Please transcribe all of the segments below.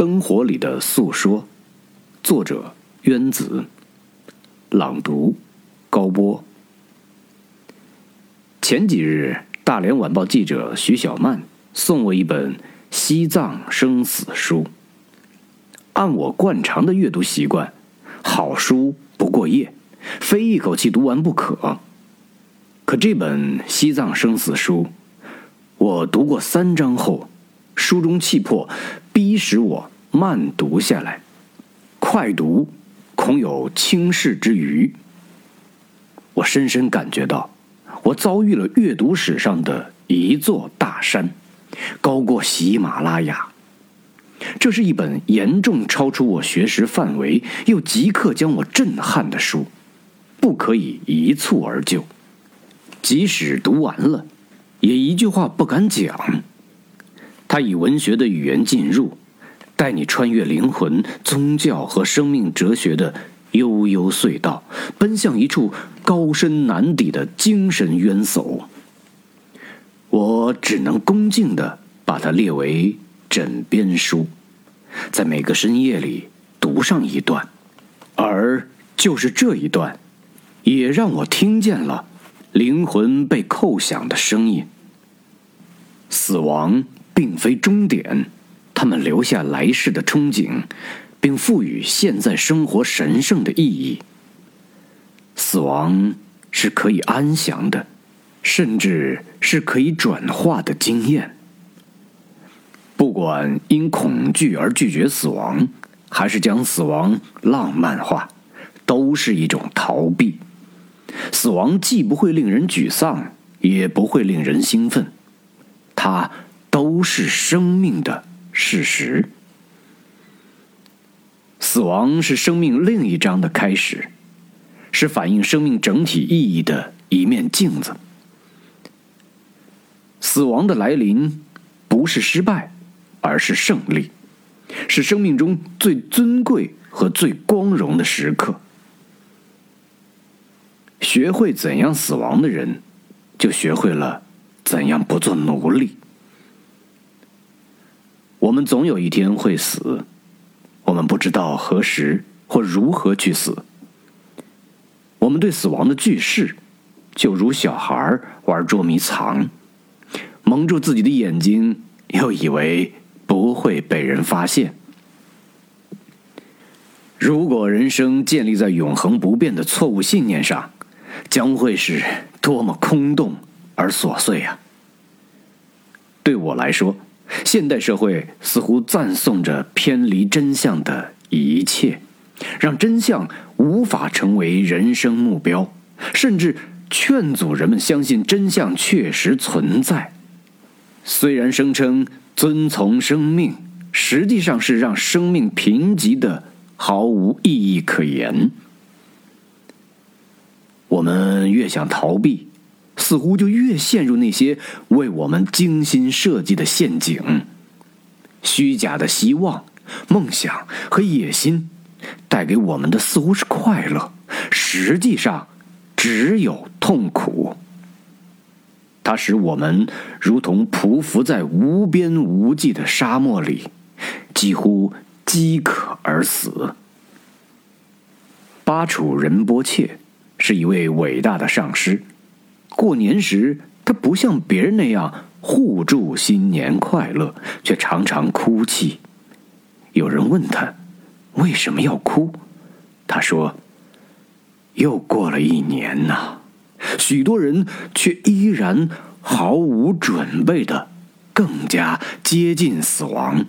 灯火里的诉说，作者渊子，朗读高波。前几日，大连晚报记者徐小曼送我一本《西藏生死书》。按我惯常的阅读习惯，好书不过夜，非一口气读完不可。可这本《西藏生死书》，我读过三章后，书中气魄逼使我慢读下来，快读恐有轻视之余。我深深感觉到，我遭遇了阅读史上的一座大山，高过喜马拉雅。这是一本严重超出我学识范围，又即刻将我震撼的书，不可以一蹴而就。即使读完了，也一句话不敢讲。他以文学的语言进入，带你穿越灵魂、宗教和生命哲学的悠悠隧道，奔向一处高深难抵的精神渊薮。我只能恭敬的把它列为。枕边书，在每个深夜里读上一段，而就是这一段，也让我听见了灵魂被叩响的声音。死亡并非终点，他们留下来世的憧憬，并赋予现在生活神圣的意义。死亡是可以安详的，甚至是可以转化的经验。不管因恐惧而拒绝死亡，还是将死亡浪漫化，都是一种逃避。死亡既不会令人沮丧，也不会令人兴奋，它都是生命的事实。死亡是生命另一章的开始，是反映生命整体意义的一面镜子。死亡的来临，不是失败。而是胜利，是生命中最尊贵和最光荣的时刻。学会怎样死亡的人，就学会了怎样不做奴隶。我们总有一天会死，我们不知道何时或如何去死。我们对死亡的惧视，就如小孩玩捉迷藏，蒙住自己的眼睛，又以为。不会被人发现。如果人生建立在永恒不变的错误信念上，将会是多么空洞而琐碎啊！对我来说，现代社会似乎赞颂着偏离真相的一切，让真相无法成为人生目标，甚至劝阻人们相信真相确实存在。虽然声称。遵从生命，实际上是让生命贫瘠的毫无意义可言。我们越想逃避，似乎就越陷入那些为我们精心设计的陷阱。虚假的希望、梦想和野心，带给我们的似乎是快乐，实际上只有痛苦。它使我们如同匍匐在无边无际的沙漠里，几乎饥渴而死。巴楚仁波切是一位伟大的上师。过年时，他不像别人那样互助新年快乐，却常常哭泣。有人问他为什么要哭，他说：“又过了一年呐。”许多人却依然毫无准备的，更加接近死亡。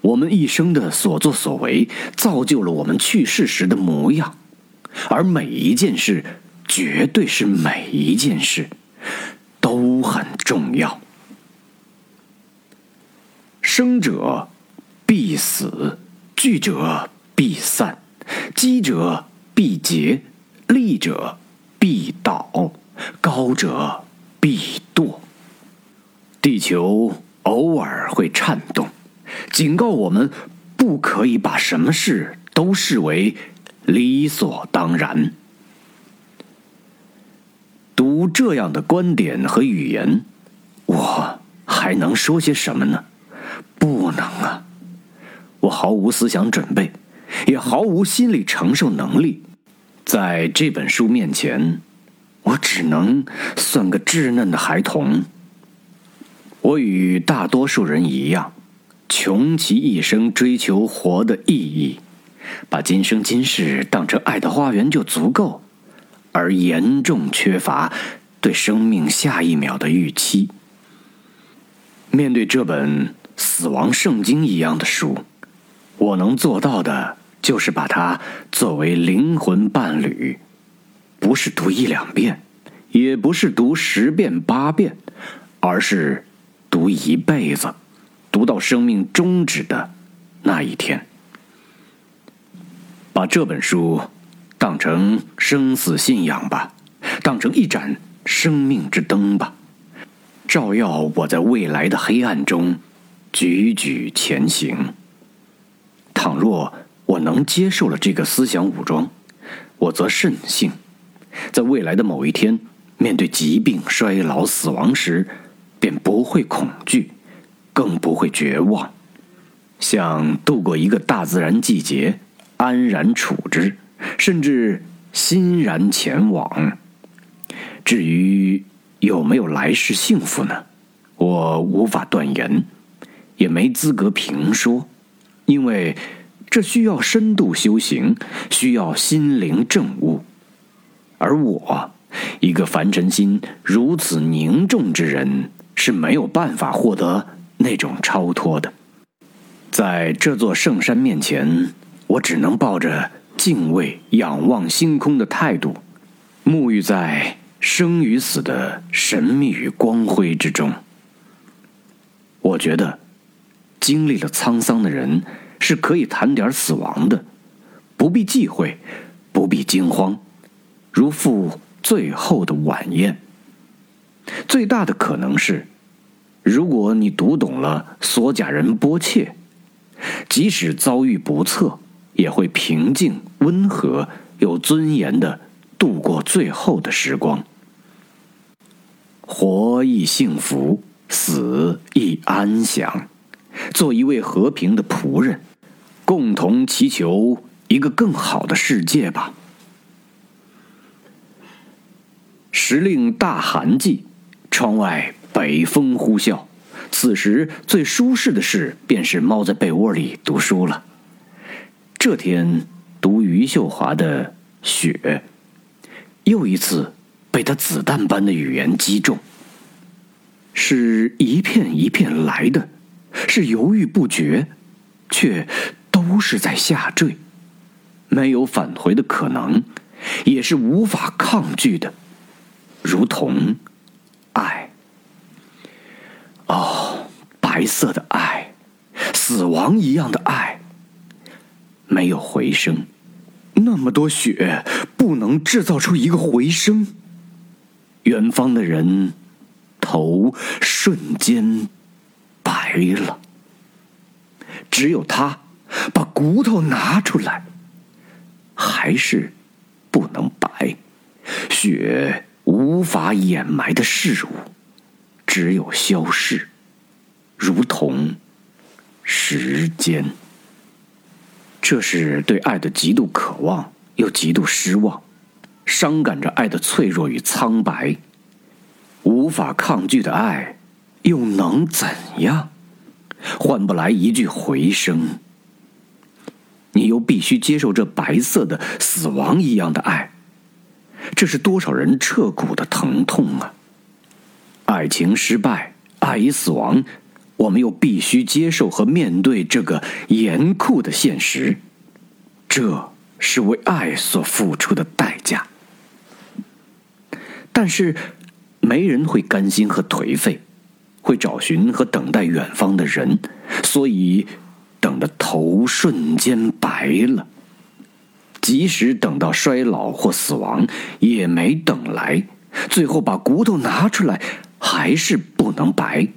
我们一生的所作所为，造就了我们去世时的模样，而每一件事，绝对是每一件事，都很重要。生者必死，聚者必散，积者必竭。立者必倒，高者必堕。地球偶尔会颤动，警告我们不可以把什么事都视为理所当然。读这样的观点和语言，我还能说些什么呢？不能啊！我毫无思想准备，也毫无心理承受能力，在这本书面前，我只能算个稚嫩的孩童。我与大多数人一样，穷其一生追求活的意义，把今生今世当成爱的花园就足够，而严重缺乏对生命下一秒的预期。面对这本死亡圣经一样的书。我能做到的，就是把它作为灵魂伴侣，不是读一两遍，也不是读十遍八遍，而是读一辈子，读到生命终止的那一天。把这本书当成生死信仰吧，当成一盏生命之灯吧，照耀我在未来的黑暗中踽踽前行。倘若我能接受了这个思想武装，我则甚幸，在未来的某一天，面对疾病、衰老、死亡时，便不会恐惧，更不会绝望，像度过一个大自然季节，安然处之，甚至欣然前往。至于有没有来世幸福呢？我无法断言，也没资格评说。因为这需要深度修行，需要心灵证悟，而我，一个凡尘心如此凝重之人，是没有办法获得那种超脱的。在这座圣山面前，我只能抱着敬畏、仰望星空的态度，沐浴在生与死的神秘与光辉之中。我觉得。经历了沧桑的人是可以谈点死亡的，不必忌讳，不必惊慌，如赴最后的晚宴。最大的可能是，如果你读懂了索甲人波切，即使遭遇不测，也会平静、温和、有尊严的度过最后的时光。活亦幸福，死亦安详。做一位和平的仆人，共同祈求一个更好的世界吧。时令大寒季，窗外北风呼啸，此时最舒适的事便是猫在被窝里读书了。这天读余秀华的《雪》，又一次被他子弹般的语言击中，是一片一片来的。是犹豫不决，却都是在下坠，没有返回的可能，也是无法抗拒的，如同爱。哦，白色的爱，死亡一样的爱，没有回声，那么多雪不能制造出一个回声。远方的人，头瞬间。白了，只有他把骨头拿出来，还是不能白。雪无法掩埋的事物，只有消逝，如同时间。这是对爱的极度渴望，又极度失望，伤感着爱的脆弱与苍白，无法抗拒的爱。又能怎样？换不来一句回声。你又必须接受这白色的死亡一样的爱，这是多少人彻骨的疼痛啊！爱情失败，爱已死亡，我们又必须接受和面对这个严酷的现实。这是为爱所付出的代价。但是，没人会甘心和颓废。会找寻和等待远方的人，所以等的头瞬间白了。即使等到衰老或死亡，也没等来。最后把骨头拿出来，还是不能白。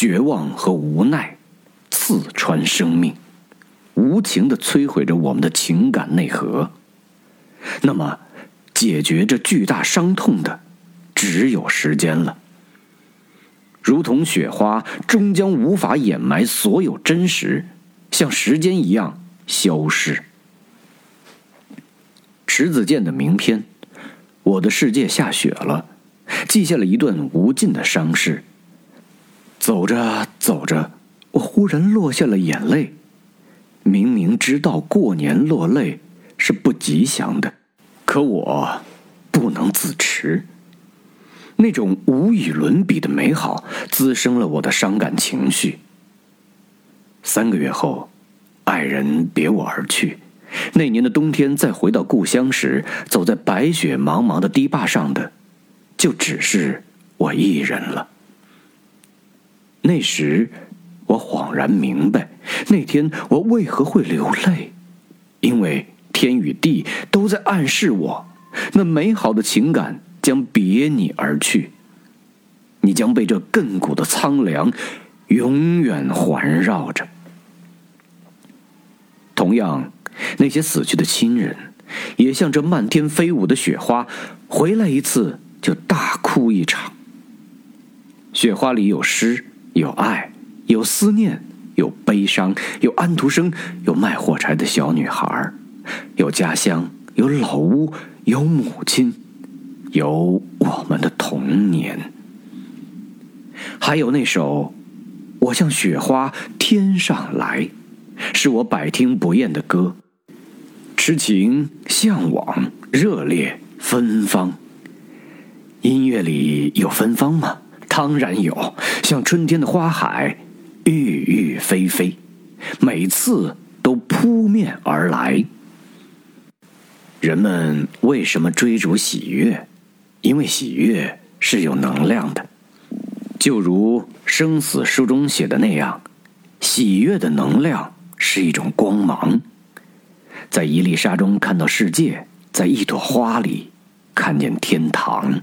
绝望和无奈刺穿生命，无情的摧毁着我们的情感内核。那么，解决这巨大伤痛的，只有时间了。如同雪花，终将无法掩埋所有真实，像时间一样消失。迟子健的名篇《我的世界下雪了》，记下了一段无尽的伤势。走着走着，我忽然落下了眼泪。明明知道过年落泪是不吉祥的，可我不能自持。那种无与伦比的美好，滋生了我的伤感情绪。三个月后，爱人别我而去。那年的冬天，再回到故乡时，走在白雪茫茫的堤坝上的，就只是我一人了。那时，我恍然明白，那天我为何会流泪，因为天与地都在暗示我，那美好的情感。将别你而去，你将被这亘古的苍凉永远环绕着。同样，那些死去的亲人，也像这漫天飞舞的雪花，回来一次就大哭一场。雪花里有诗，有爱，有思念，有悲伤，有安徒生，有卖火柴的小女孩，有家乡，有老屋，有母亲。有我们的童年，还有那首《我像雪花天上来》，是我百听不厌的歌。痴情、向往、热烈、芬芳。音乐里有芬芳吗？当然有，像春天的花海，郁郁霏霏，每次都扑面而来。人们为什么追逐喜悦？因为喜悦是有能量的，就如生死书中写的那样，喜悦的能量是一种光芒，在一粒沙中看到世界，在一朵花里看见天堂。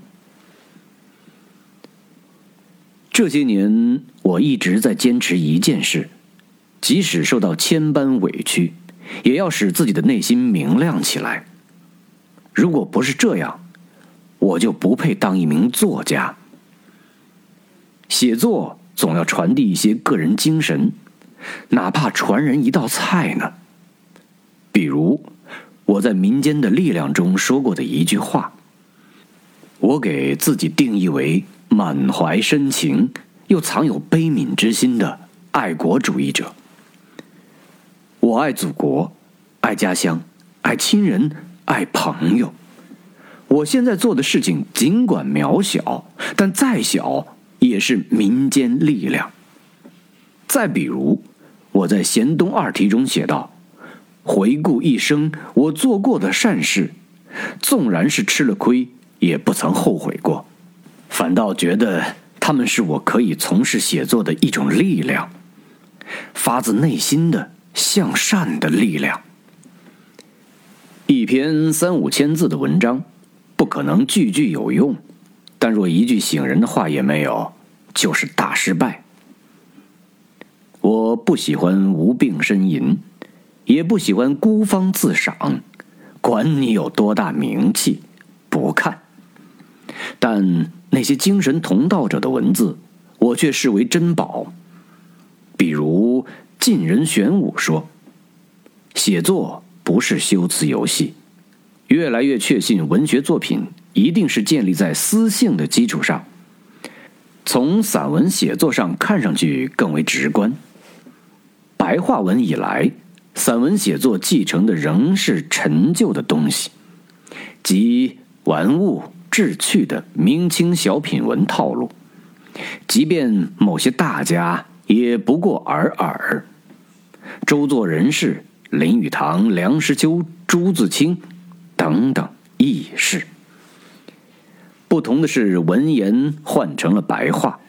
这些年，我一直在坚持一件事，即使受到千般委屈，也要使自己的内心明亮起来。如果不是这样，我就不配当一名作家。写作总要传递一些个人精神，哪怕传人一道菜呢。比如我在《民间的力量》中说过的一句话，我给自己定义为满怀深情又藏有悲悯之心的爱国主义者。我爱祖国，爱家乡，爱亲人，爱朋友。我现在做的事情尽管渺小，但再小也是民间力量。再比如，我在《贤东二题》中写道：“回顾一生，我做过的善事，纵然是吃了亏，也不曾后悔过，反倒觉得他们是我可以从事写作的一种力量，发自内心的向善的力量。”一篇三五千字的文章。不可能句句有用，但若一句醒人的话也没有，就是大失败。我不喜欢无病呻吟，也不喜欢孤芳自赏，管你有多大名气，不看。但那些精神同道者的文字，我却视为珍宝。比如晋人玄武说：“写作不是修辞游戏。”越来越确信，文学作品一定是建立在私性的基础上。从散文写作上看上去更为直观。白话文以来，散文写作继承的仍是陈旧的东西，即玩物志趣的明清小品文套路。即便某些大家，也不过尔尔。周作人士、林语堂、梁实秋、朱自清。等等，意事。不同的是，文言换成了白话。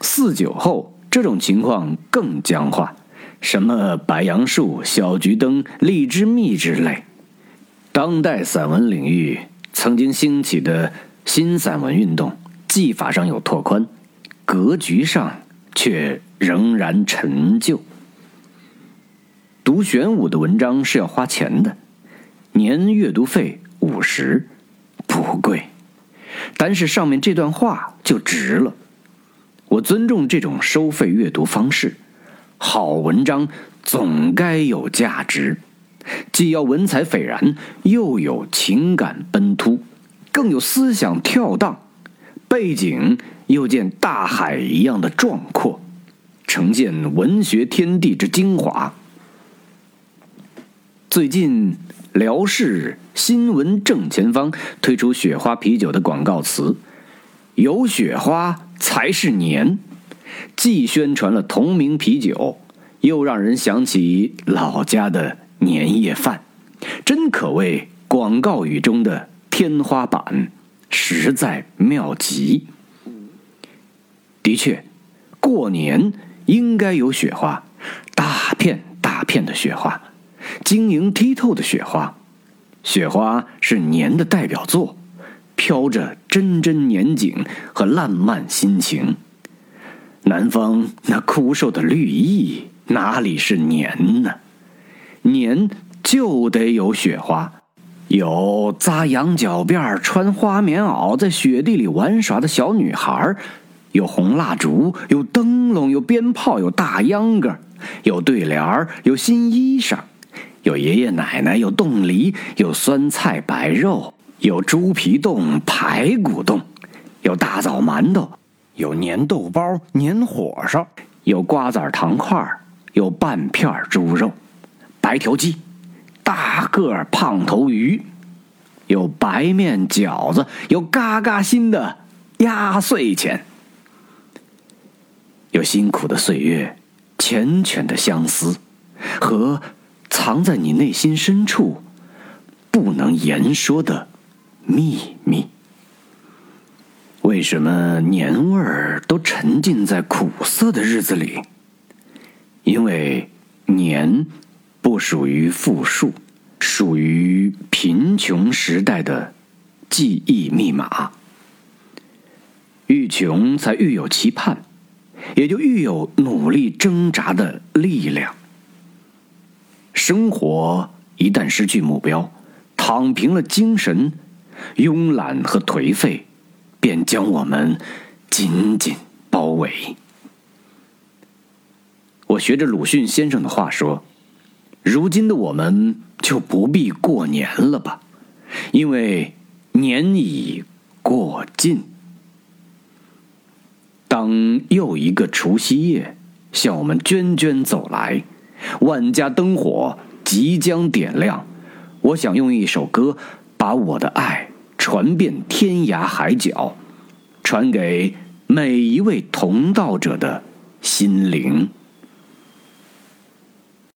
四九后，这种情况更僵化。什么白杨树、小桔灯、荔枝蜜之类，当代散文领域曾经兴起的新散文运动，技法上有拓宽，格局上却仍然陈旧。读玄武的文章是要花钱的。年阅读费五十，不贵，单是上面这段话就值了。我尊重这种收费阅读方式。好文章总该有价值，既要文采斐然，又有情感奔突，更有思想跳荡，背景又见大海一样的壮阔，呈现文学天地之精华。最近，辽视新闻正前方推出雪花啤酒的广告词：“有雪花才是年。”既宣传了同名啤酒，又让人想起老家的年夜饭，真可谓广告语中的天花板，实在妙极。的确，过年应该有雪花，大片大片的雪花，晶莹剔透的雪花。雪花是年的代表作，飘着真真年景和烂漫心情。南方那枯瘦的绿意，哪里是年呢？年就得有雪花，有扎羊角辫、穿花棉袄在雪地里玩耍的小女孩，有红蜡烛，有灯笼，有鞭炮，有大秧歌，有对联儿有新衣裳，有爷爷奶奶，有冻梨，有酸菜白肉，有猪皮冻、排骨冻，有大枣馒头。有粘豆包、粘火烧，有瓜子糖块有半片猪肉、白条鸡、大个胖头鱼，有白面饺子，有嘎嘎新的压岁钱，有辛苦的岁月、缱绻的相思和藏在你内心深处不能言说的秘密。为什么年味儿都沉浸在苦涩的日子里？因为年不属于复数，属于贫穷时代的记忆密码。愈穷才愈有期盼，也就愈有努力挣扎的力量。生活一旦失去目标，躺平了精神，慵懒和颓废。便将我们紧紧包围。我学着鲁迅先生的话说：“如今的我们就不必过年了吧，因为年已过尽。当又一个除夕夜向我们涓涓走来，万家灯火即将点亮，我想用一首歌把我的爱。”传遍天涯海角，传给每一位同道者的心灵。